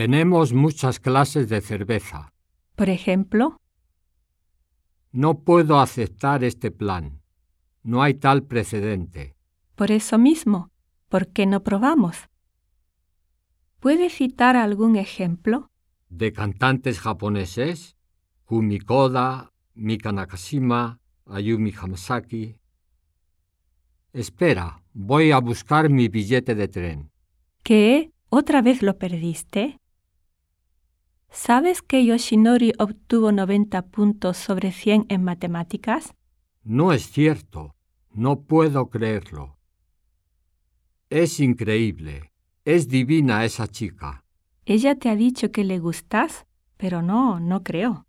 Tenemos muchas clases de cerveza. Por ejemplo, No puedo aceptar este plan. No hay tal precedente. por eso mismo, ¿por qué no probamos? ¿Puede citar algún ejemplo? De cantantes japoneses, Kumi Koda, Mika Nakashima, Ayumi Hamasaki. Espera, voy a buscar mi billete de tren. ¿Qué? ¿Otra vez lo perdiste? ¿Sabes que Yoshinori obtuvo 90 puntos sobre 100 en matemáticas? No es cierto. No puedo creerlo. Es increíble. Es divina esa chica. Ella te ha dicho que le gustas, pero no, no creo.